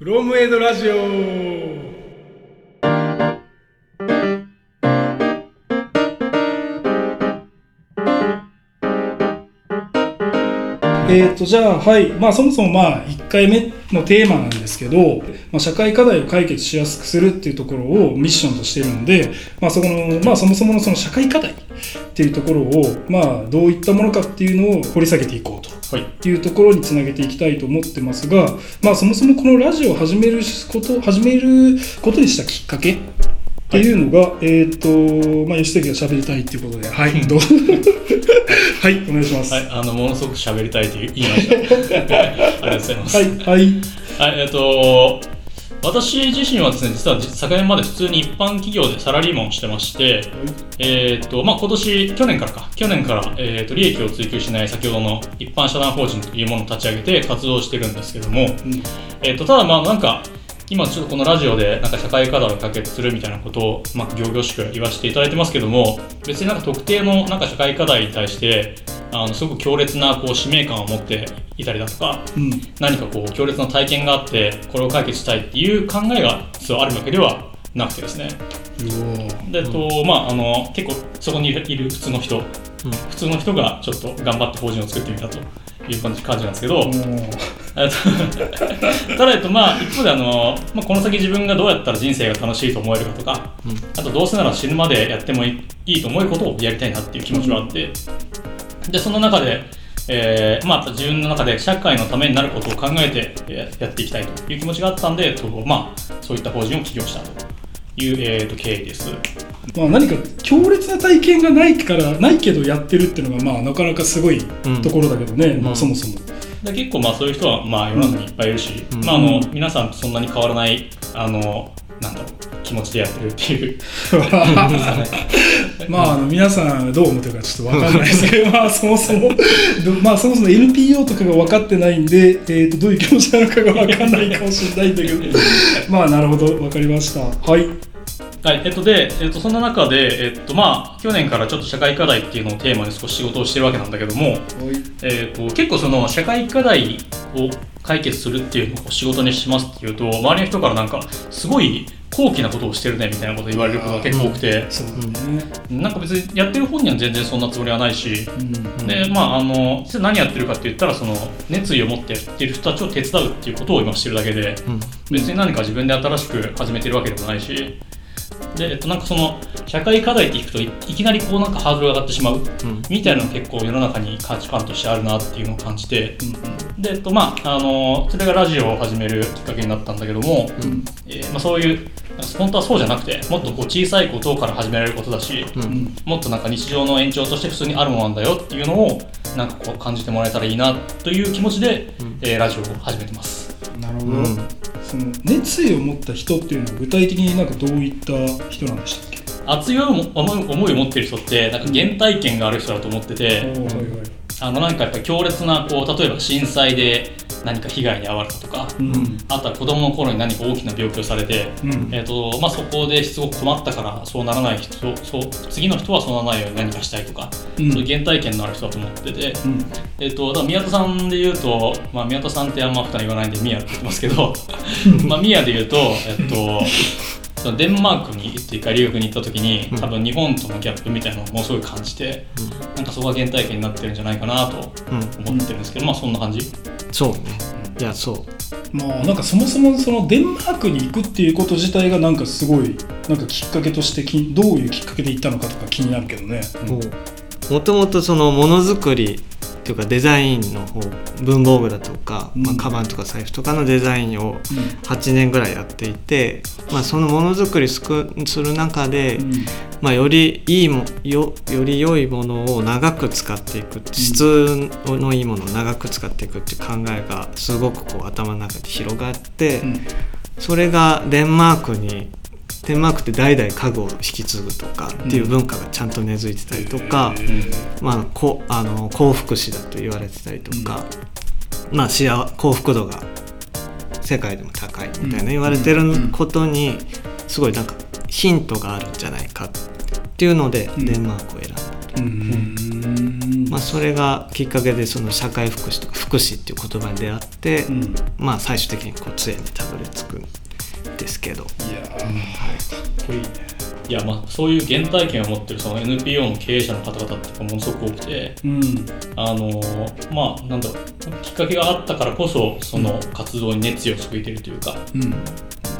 フロムエイドラジオ。えっ、とじゃあはい。まあそもそもまあ1回目のテーマなんですけど、まあ、社会課題を解決しやすくするっていうところをミッションとしてるんで、まあ、そこのまあそもそものその社会課題っていうところをまあどういったものかっていうのを掘り下げていこうというところにつなげていきたいと思ってますが、まあ、そもそもこのラジオを始めること始めることにしたきっかけっていうのが、はい、えっ、ー、と、まあ、吉崎が喋りたいっていうことで、はい、どう？はい、お願いします。はい、あの、ものすごく喋りたいと言いました。ありがとうございます。はい、はい。はい、えっ、ー、と、私自身はですね、実は昨年まで普通に一般企業でサラリーマンをしてまして、はい、えっ、ー、と、まあ、今年、去年からか、去年から、えっ、と、利益を追求しない先ほどの一般社団法人というものを立ち上げて活動してるんですけども、うん、えっ、と、ただまあ、なんか、今ちょっとこのラジオでなんか社会課題を解決するみたいなことを、まあ、行々しく言わせていただいてますけども別になんか特定のなんか社会課題に対してあのすごく強烈なこう使命感を持っていたりだとか、うん、何かこう強烈な体験があってこれを解決したいっていう考えが実はあるわけではなくてですね。でと、まあ、あの結構そこにいる普通の人、うん、普通の人がちょっと頑張って法人を作ってみたという感じ感じなんですけど、ただ、えっとまあ、一方であの、まあ、この先自分がどうやったら人生が楽しいと思えるかとか、うん、あとどうせなら死ぬまでやってもいいと思えることをやりたいなっていう気持ちはあって、でその中で、えーまあ、自分の中で社会のためになることを考えてやっていきたいという気持ちがあったんで、とまあ、そういった法人を起業したという、えーと、経緯です。まあ、何か強烈な体験がないからないけどやってるっていうのが、まあ、なかなかすごいところだけどね、うん、まあ、そもそも。で結構まあそういう人はまあ世の中にいっぱいいるし、うん、まあ、あの皆さんとそんなに変わらないあのなんだろう気持ちでやってるっていう。まああの皆さんどう思ってるかちょっと分かんないですけどまあそもそもまあそもそも NPO とかが分かってないんで、えーと、どういう気持ちなのかが分かんないかもしれないんだけど。まあなるほど分かりました。はいはい、えっとで、えっと、そんな中で、えっと、まあ、去年からちょっと社会課題っていうのをテーマに少し仕事をしてるわけなんだけども、えっと、結構その社会課題を解決するっていうのを仕事にしますっていうと、周りの人からなんか、すごい高貴なことをしてるねみたいなこと言われることが結構多くて、うん、なんか別にやってる本には全然そんなつもりはないし、うん、でまああの何やってるかって言ったらその熱意を持ってやってる人たちを手伝うっていうことを今してるだけで、うん、別に何か自分で新しく始めてるわけでもないしで、えっと、なんかその社会課題っていくといきなりこうなんかハードルが上がってしまう、みたいなのが結構世の中に価値観としてあるなっていうのを感じて、で、えっとまあ、あのそれがラジオを始めるきっかけになったんだけども、えー、まあ、そういう本当はそうじゃなくてもっとこう小さいことから始められることだし、うん、もっとなんか日常の延長として普通にあるものなんだよっていうのをなんかこう感じてもらえたらいいなという気持ちで、うん、えー、ラジオを始めてます。なるほど、うん、その熱意を持った人っていうのは具体的になんかどういった人なんでしたっけ？熱い思いを持ってる人ってなんか原体験がある人だと思ってて、うん、はいはい、あのなんかやっぱ強烈なこう例えば震災で何か被害に遭われたとか、うん、あとは子供の頃に何か大きな病気をされて、うん、えーとまあ、そこですごく困ったからそうならない人そう次の人はそうならないように何かしたいとか、うん、そういう原体験のある人だと思ってて、えーと、だから宮田さんで言うと、まあ、宮田さんってあんま普段言わないんで宮って言ってますけどまあ宮で言うと、えっ、ー、とそのデンマークにっていうか留学に行った時に、多分日本とのギャップみたいなのをものすごい感じて、うん、なんかそこが原体験になってるんじゃないかなと思ってるんですけど、まあそんな感じそうね。いやそう。まあなんかそもそもそのデンマークに行くっていうこと自体がなんかすごいなんかきっかけとしてきどういうきっかけで行ったのかとか気になるけどね。もともとそのものづくりというかデザインの方文房具だとか、まあ、カバンとか財布とかのデザインを8年ぐらいやっていて、まあ、そのものづくりする中で、まあ、よりいいもよより良いものを長く使っていく質のいいものを長く使っていくっていう考えがすごくこう頭の中で広がって、それがデンマークにデンマークって代々家具を引き継ぐとかっていう文化がちゃんと根付いてたりとか、うん、まあ、こあの幸福史だと言われてたりとか、うん、まあ、幸幸福度が世界でも高いみたいな言われてることにすごいなんかヒントがあるんじゃないかっていうのでデンマークを選んだと。うんまあ、それがきっかけでその社会福祉とか福祉っていう言葉に出会って、うん。まあ、最終的にこう杖にたどり着く。んですけど、いやー、かっこい。いねいやまあそういう原体験を持ってるその NPO の経営者の方々っていうのがものすごく多くて。うん。あのまあなんだろうきっかけがあったからこそその活動に熱意を注いでるというか、うん。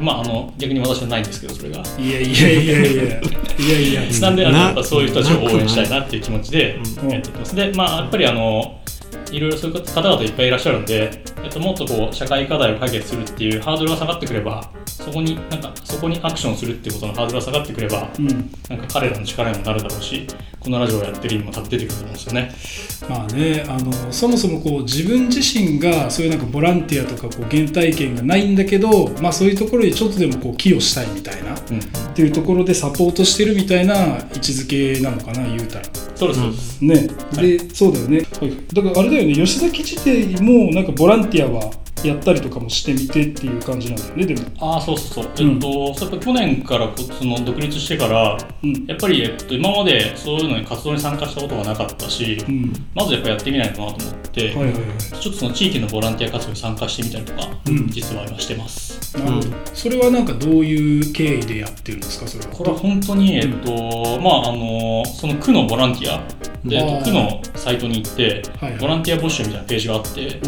まああの逆に私はないんですけどそれが。いやいやいやいやいや。いやいやなんであのなやっぱそういう人たちを応援したいなっていう気持ちでうん。やっています。で、まあ、やっぱりあのいろいろそういう方々いっぱいいらっしゃるんで、えっと、もっとこう社会課題を解決するっていうハードルが下がってくればそこになんかそこにアクションするっていうことのハードルが下がってくればうん。なんか彼らの力にもなるだろうしこのラジオをやってる意味も多分出てくると思うんですよね。まあねあのそもそもこう自分自身がそういうなんかボランティアとかこう原体験がないんだけど、まあ、そういうところにちょっとでもこう寄与したいみたいなっうん、ていうところでサポートしてるみたいな位置づけなのかな言うたら。そうです。そうです。ね、で、そうだよね、はい。だからあれだよね吉崎自体もなんかボランティアはやったりとかもしてみてっていう感じなんだよねでも。ああそうそうそう、うん。えっとそうやっぱ去年からこその独立してからうん。やっぱり、えっと、今までそういうのに活動に参加したことがなかったし、うん。まずやっぱやってみないとなと思って、はいはいはい。ちょっとその地域のボランティア活動に参加してみたりとか、うん。実は今してます。なるほど、それはなんかどういう経緯でやってるんですかそれは。これは本当に、えっと、まあ、あの、その区のボランティアで、区のサイトに行ってボランティア募集みたいなページがあって、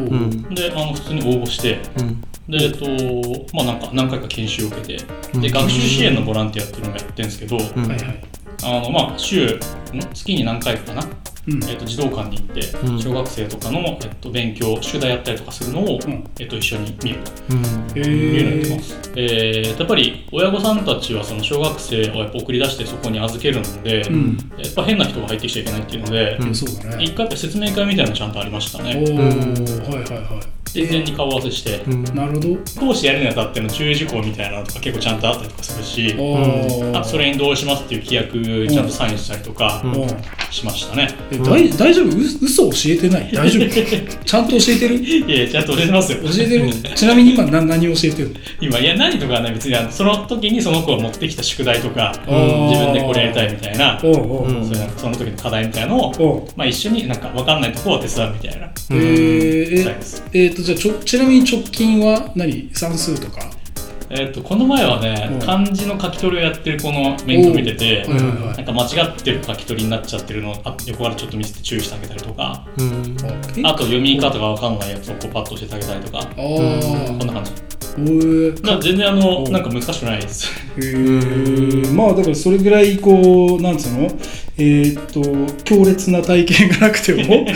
で、あの、普通に応募して、うん。で、えっと、まあ、なんか、何回か研修を受けて、うん。で、学習支援のボランティアっていうのもやってるんですけど、あの、まあ、週、ん？月に何回かかな、うん。えっと、児童館に行って、うん。小学生とかの、えっと、勉強、宿題やったりとかするのを、うん。えっと、一緒に見る。うん。へというのをやってえます。えーやっぱり親御さんたちはその小学生をやっぱ送り出してそこに預けるので、うん。やっぱ変な人が入ってきちゃいけないっていうので、一回やっぱ説明会みたいなのちゃんとありましたね。はいはいはで事前に顔合わせして、うん。いなるほど。講師やるにあたっての注意事項みたいなのとか結構ちゃんとあったりとかするし、あとそれに同意しますっていう規約ちゃんとサインしたりとかしましたね。えだい大丈夫？う嘘教えてない？大丈夫？ちゃんと教えてる？いやちゃんと教えてますよ。教えてる？ちなみに今何何教えてる？の今、いや、何とかはね、別にあのその時にその子が持ってきた宿題とか、自分でこれやりたいみたいな、おうおううん。その時の課題みたいなのを、まあ、一緒になんか分かんないところは手伝うみたいなえー。えーとじゃあちょちなみに直近は何？算数とか？えっとこの前はねうん。漢字の書き取りをやってる子の面倒見てて、はいはいはい。なんか間違ってる書き取りになっちゃってるのをあ横からちょっと見せて注意してあげたりとか。うん。えあと読み方が分かんないやつをこうパッと教えてあげたりとか。あこんーな感じ。おー。だから全然あのう。んなんか難しくないです。まあだからそれぐらいこうなんつうの？えーっと強烈な体験がなくても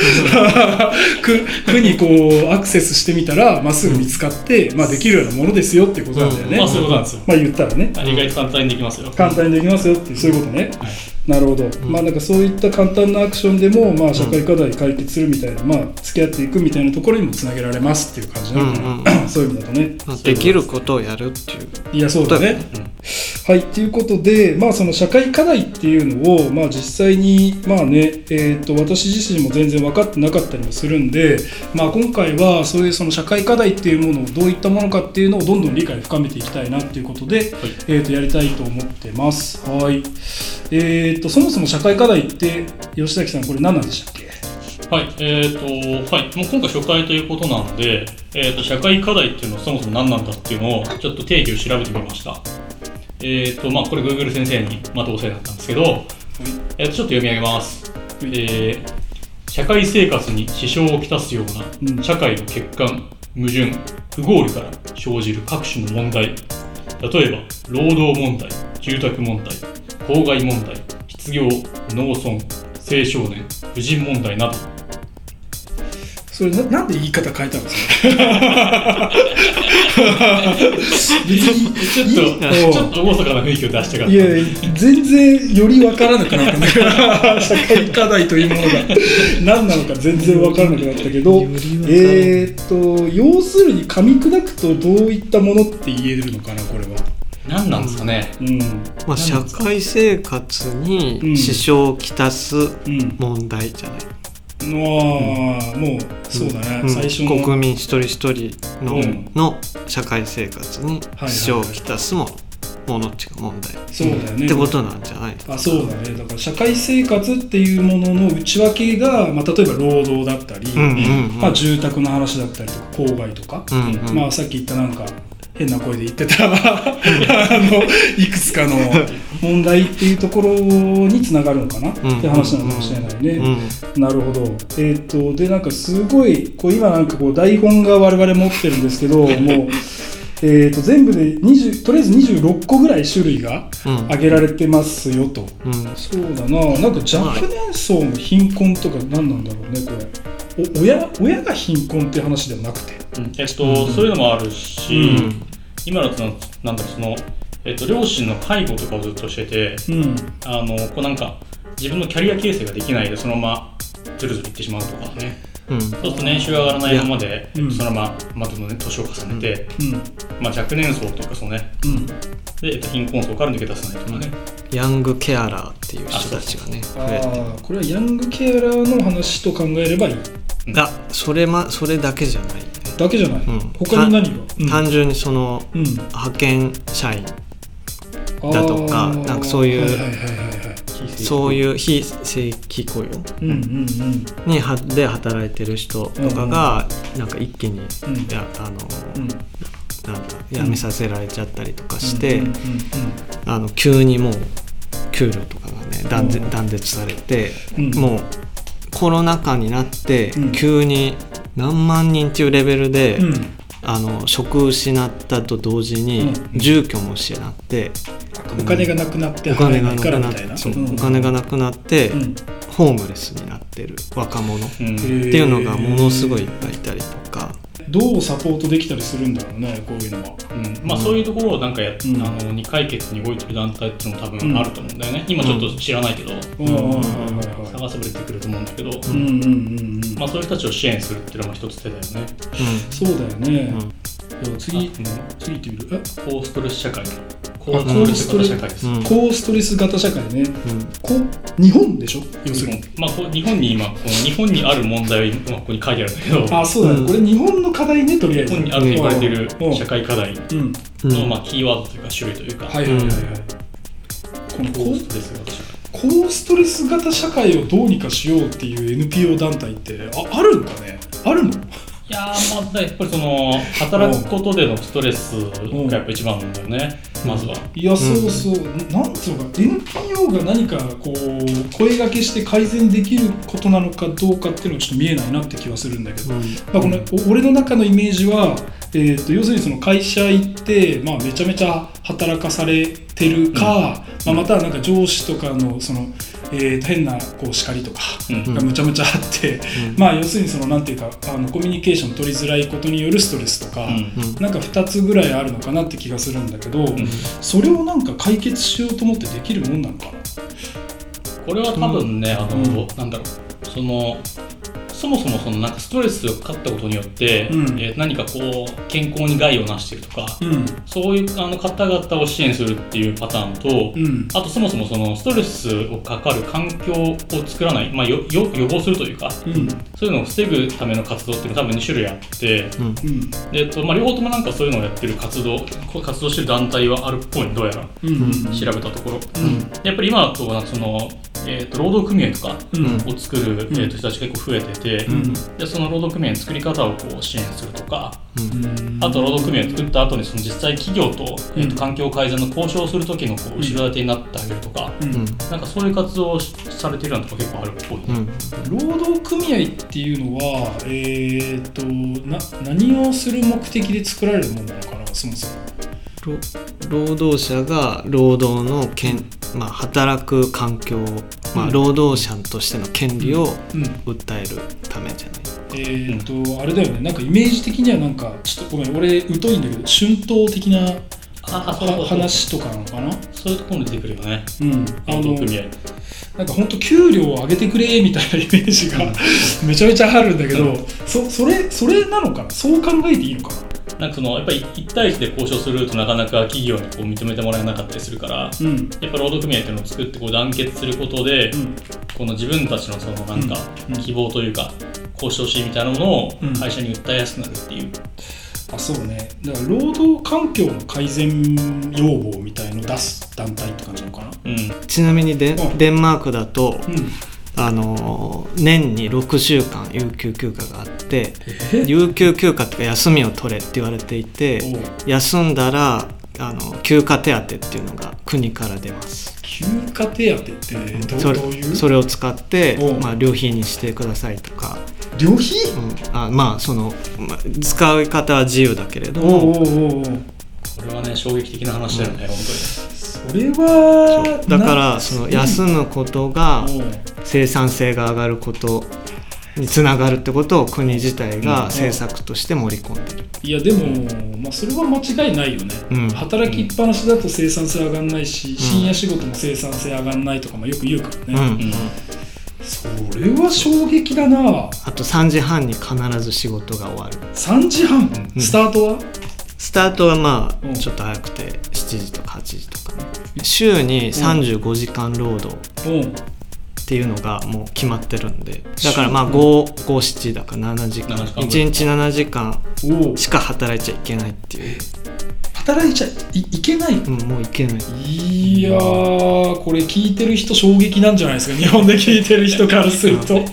区区にこうアクセスしてみたらまっすぐ見つかって、まあ、できるようなものですよってことなんだよね、まあそういうことなんですよ。まあ言ったらね。意外と簡単にできますよ。簡単にできますよっていうそういうことね、はい。なるほど、まあなんかそういった簡単なアクションでも、まあ、社会課題解決するみたいな、まあ付き合っていくみたいなところにもつなげられますっていう感じなのかな、うん そういう意味だとね。まあできることをやるっていう。いやそうだね、はいということで、まあ、その社会課題っていうのを、まあ、実際に、まあねえー、と私自身も全然分かってなかったりもするんで、まあ、今回はそういうその社会課題っていうものをどういったものかっていうのをどんどん理解を深めていきたいなっていうことで、えー、とやりたいと思ってます。はいえー、とそもそも社会課題って吉崎さんこれ何なんでしたっけ？はい、えっ、と、はい、もう今回初回ということなので、えっ、と、社会課題っていうのはそもそも何なんだっていうのを、ちょっと定義を調べてみました。えっ、と、まあ、これ Google 先生にまたお世話になったんですけど、えっ、と、ちょっと読み上げます。えー社会生活に支障をきたすよううん。な社会の欠陥、矛盾、不合理から生じる各種の問題、例えば、労働問題、住宅問題、公害問題、失業、農村、青少年、婦人問題など、それななんで言い方変えたんですか？ちょっと、ちょっと厳かな雰囲気を出したかった。いや全然より分からなくなった。んだけど社会課題というものが。何なのか全然分からなくなったけどえーっと要するに噛み砕くとどういったものって言えるのかなこれは。何なんですかね？うん。まあ、社会生活に支障をきたすうん。問題じゃない、ああもうそうだね、うん。最初の。国民一人一人の,、うん。の社会生活に支障をきたすもの、ものっちが問題。そうだよね。ってことなんじゃない？あそうだね。だから社会生活っていうものの内訳が、まあ、例えば労働だったり、うんうんうん。まあ、住宅の話だったりとか郊外とか、うんうん。まあ、さっき言ったなんか変な声で言ってたあのいくつかの問題っていうところにつながるのかな、うんって話なのかもしれないね。うんなるほど。えっ、と、で、なんかすごい、こう今なんかこう台本が我々持ってるんですけど、もう、えっと、全部で20、とりあえず26個ぐらい種類がうん挙げられてますよと。うんそうだな、なんか若年層の貧困とか何なんだろうね、これ。お親親が貧困っていう話ではなくて。うんえっと、そういうのもあるし、うん今だとなんなんだろうその、えっと、両親の介護とかをずっとしててうん。あのこうなんか自分のキャリア形成ができないでそのままずるずるいってしまうとかねうんそうすると年収が上がらないままで、やえっとそのまままたの、ね、年を重ねて、うん。まあ、若年層とかそうねうん。で、えっと、貧困層から抜け出せないとかね、ヤングケアラーっていう人たちがね増えてああ、これはヤングケアラーの話と考えればいい。あそれ,、ま、それだけじゃない。ね、だけじゃない？うん。他に何が、うん。単純にそのうん、派遣社員だとかなんかそういうはいはいはいはいはい。そういう非正規雇用うんうんうん。にはで働いてる人とかがなんか一気に、うん。いやあのうん。なんだ辞めさせられちゃったりとかして、急にもう給料とかがね断絶断絶されて、うん。もうコロナ禍になってうん。急に何万人っていうレベルで、うん。うんあの職失ったと同時にうん。住居も失って、お金がなくなってお金がなくなっいからみたいな。そううん。お金がなくなって、うん。ホームレスになってる若者っていうのがものすごいいっぱいいたりとか、どうサポートできたりするんだろうねこういうのは。うん。まあ、そういうところをなんかや、ん。あのに解決に動いてる団体っていうのも多分あると思うんだよね、今ちょっと知らないけど、探せば出てくると思うんだけど、うん。うん。うん。うん。まあ、そういう人たちを支援するっていうのも一つ手だよね。そうだよね。次次行ってみる？え？高ストレス社会。高あストレス型社会です。うん。高ストレス型社会ね。う日本でしょ？要するに。まあ、こう日本に今この日本にある問題を今ここに書いてあるんだけど。日あそうだね、うん。これ日本の課題ねとりあえず。本にあると言われているうん。社会課題の、まあ、キーワードというか種類というか、はいはいはいはい、この高高ストレス型社会。高ストレス型社会をどうにかしようっていう NPO 団体ってああるんかね？あるの？いやーまあやっぱりその働くことでのストレスがやっぱ一番なんだよね、まずは。いやそうそう、なんつうのか NPO が何かこう声掛けして改善できることなのかどうかっていうのはちょっと見えないなって気はするんだけど、うん。まあ、このお俺の中のイメージは、えー、と要するにその会社行って、まあ、めちゃめちゃ働かされてるか、まあ、またはなんか上司とかのその、えーと変なこう叱りとかうん。がむちゃむちゃあって、まあ要するにそのなんていうかあのコミュニケーション取りづらいことによるストレスとか、うん。うん。なんか2つぐらいあるのかなって気がするんだけど、ん。それをなんか解決しようと思ってできるもんなのかな？これは多分ね、あのうん。なんだろう。そのそもそもそのなんかストレスがかかったことによって、うん。えー何かこう健康に害をなしているとか、うん。そういうあの方々を支援するっていうパターンと、うん。あとそもそもそのストレスをかかる環境を作らない、まあ、よよ予防するというかうん。そういうのを防ぐための活動っていうのは多分2種類あってで、とまあ、両方ともなんかそういうのをやってる活動こう活動してる団体はあるっぽいどうやら。うんうん。調べたところ、うん。やっぱり今だとなんかその、えー、と労働組合とかうん。を作る、えー、と人たちが結構増えてて、うん。でその労働組合の作り方をこう支援するとかうん。あと労働組合を作った後にその実際企業と,、えー、うん。と環境改善の交渉をする時のこう後ろ盾になってあげるとか、うん。うんなんかそういう活動をしされているようなとこ結構あるっぽい、うん。労働組合っていうのは、えー、とな何をする目的で作られるものなのかなそもそも。労労働者が労働の権、まあ、働く環境、まあ、うん。労働者としての権利をうん。訴えるためじゃない、えー、とあれだよね。なんかイメージ的にはなんかちょっとごめん俺疎いんだけど春闘的な話とかなのかな？そういうところに出てくるよね。うん。あのなんか本当給料を上げてくれみたいなイメージが めちゃめちゃあるんだけど、そそれそれなのかな？そう考えていいのかな？なんかそのやっぱり1対1で交渉するとなかなか企業にこう認めてもらえなかったりするからうん。やっぱ労働組合っていうのを作ってこう団結することで、うん。この自分たちのそのなんか希望というか交渉しみたいなものをうん。会社に訴えやすくなるっていう、ああそうね。だから労働環境の改善要望みたいのを出す団体って感じなのかな？うん。ちなみにデ,、うん。デンマークだと、うんあの年に6週間有給休暇があってえ？有給休暇っていうか休みを取れって言われていて休んだらあの休暇手当っていうのが国から出ます。休暇手当ってどういう？それを使ってまあ、旅費にしてくださいとか、旅費？うん、あまあその、まあ、使い方は自由だけれども。これはね衝撃的な話だよね、本それはだからその休むことが生産性が上がることにつながるってことを国自体うん。が政策として盛り込んでる。いやでも、まあ、それは間違いないよね、うん。働きっぱなしだと生産性上がんないし、深夜仕事も生産性上がんないとかもよく言うからね、うん。それは衝撃だな。あと3時半に必ず仕事が終わる。3時半、うん。スタートは？スタートはまうん。あちょっと早くて7時とか8時とか。ね週に35時間労働うん。っていうのがもう決まってるんで。だからまあ557だから7時間。7時間ぐらい1日7時間しか働いちゃいけないっていう、働いちゃいいけない。うん、もういけない。いやーこれ聞いてる人衝撃なんじゃないですか。日本で聞いてる人からすると。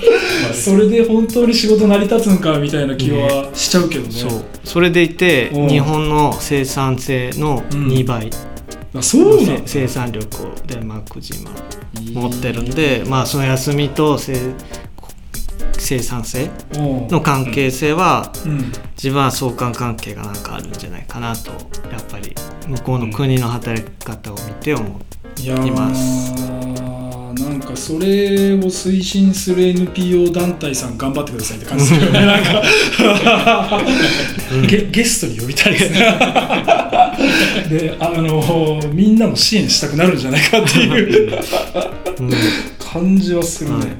それで本当に仕事成り立つんかみたいな気はしちゃうけどね。そう。それでいてうん。日本の生産性の2倍。あそうな生産力をデンマーク人は持ってるんでまあその休みと生生産性うん。の関係性はうん。自分は相関関係がなんかあるんじゃないかなとやっぱり向こうの国の働き方を見て思う、います。なんかそれを推進する NPO 団体さん頑張ってくださいって感じですよね。なんかゲゲストに呼びたいですね。であのみんなも支援したくなるんじゃないかっていううん。感じはするね、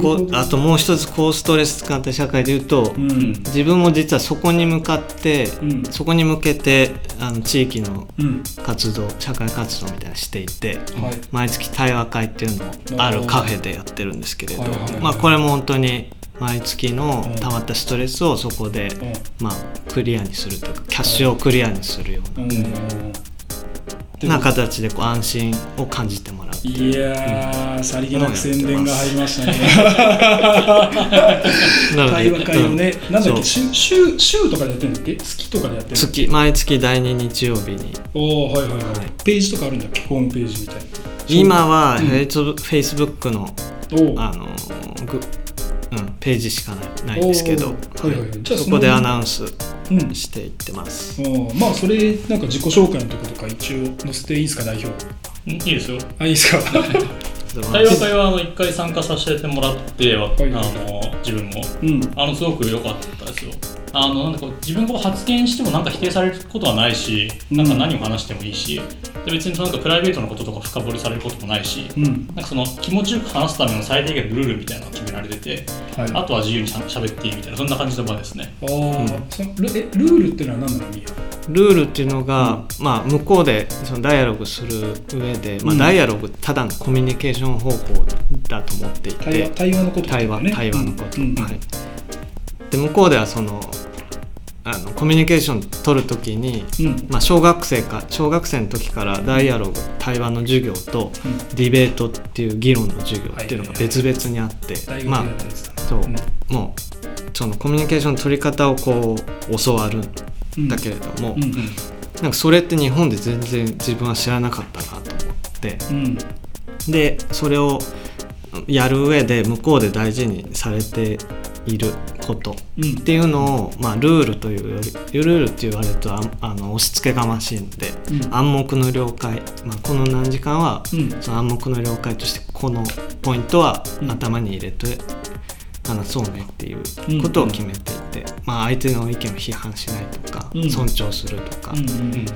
こあともう一つ高ストレス使った社会でいうと、うん。自分も実はそこに向かって、うん。そこに向けてあの地域のうん。活動社会活動みたいなのしていてはい。毎月対話会っていうのをあるカフェでやってるんですけれど、まあ、これも本当に毎月のうん。溜まったストレスをそこで、まあ、クリアにするというかキャッシュをクリアにするよううん。な,、うん。な形でこう安心を感じてっていやー、さりげなく宣伝が入りましたね。対話会をね、なんだっけ、週、週、週とかでやってるんだっけ？月とかでやってる月毎月第2日曜日に。おおはいはいはい。ページとかあるんだっけ？ホームページみたいな。今はうんフェイスブフェイスブックのおあのグ、うん、ページしかないないんですけど、はいはいはい。じゃあそこでアナウンスうん。していってます。おー。まあ、それ、なんか自己紹介のとことか一応載せていいですか、代表。うんいいですよあ、いいですか？対話会はあの1回参加させてもらっては、いはいあの自分もうん。あのすごく良かったですよあのなんかこう自分が発言してもなんか否定されることはないし、うん。なんか何を話してもいいしで別になんかプライベートのこととか深掘りされることもないし、うん。なんかその気持ちよく話すための最低限のルールみたいなのが決められてて、はい。あとは自由にしゃ喋っていいみたいなそんな感じの場ですね。あーそのルえルールっていうのは何なの？ミルールっていうのが、まあ、向こうでそのダイアログする上で、まあ、うん。ダイアログただのコミュニケーション方法だと思ってい対話て対話のこと対話ね対話のこと、うん。うん。はい、で向こうではそのあのコミュニケーション取るときに、うん。まあ、小学生か小学生の時からダイアログ対話の授業とうん。ディベートっていう議論の授業っていうのが別々にあって、大まあ学でやったやつだそう、うん。もうそのコミュニケーションの取り方をこう教わるんだけれども、うんうん。なんかそれって日本で全然自分は知らなかったなと思って。うん。でそれをやる上で向こうで大事にされていることうん。っていうのを、まあ、ルールというよりルールって言われるとああの押し付けがましいんで、うん。暗黙の了解、まあ、この何時間は、うん。その暗黙の了解としてこのポイントはうん。頭に入れて話そうねっていうことを決めていて、まあ、相手の意見を批判しないとか、うん。尊重するとか、うんうん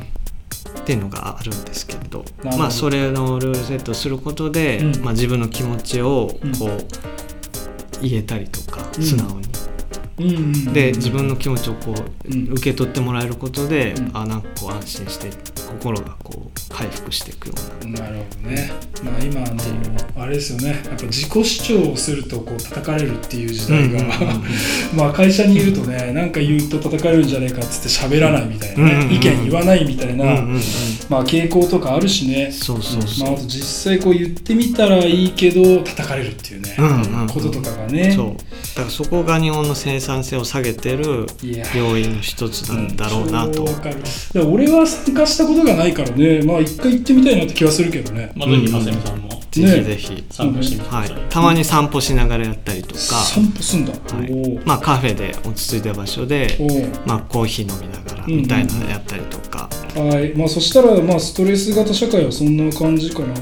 っていうのがあるんですけれど。まあ、それのルールセットをすることで、うん。まあ、自分の気持ちをうん。こう言えたりとか、うん。素直に。うんうんで自分の気持ちをこう、うん。受け取ってもらえることで、うん。あなんかこう安心して心がこう回復していくような。なるほどね。まあ今あのあれですよね。やっぱ自己主張をするとこう叩かれるっていう時代が、まあ会社にいるとね、なんか言うと叩かれるんじゃねえかっつって喋らないみたいなね、意見言わないみたいな、まあ傾向とかあるしね。そうそうそう、まあ、あと実際こう言ってみたらいいけど叩かれるっていうね、うんうんうん。こととかがね。そう。だからそこが日本の生産性を下げてる要因の一つなんだろうなと。超わか。るだから俺は参加したことがないからね。まあ一回行ってみたいなって気はするけどね。まあ、ぜひ、んも。ぜひぜひ、参加してみてください。はい、たまに散歩しながらやったりとか、散歩すんだ、はい。おまあ、カフェで落ち着いた場所でおおまあ、コーヒー飲みながらみたいなのやったりとか、はい。まあそしたらまあストレス型社会はそんな感じかな。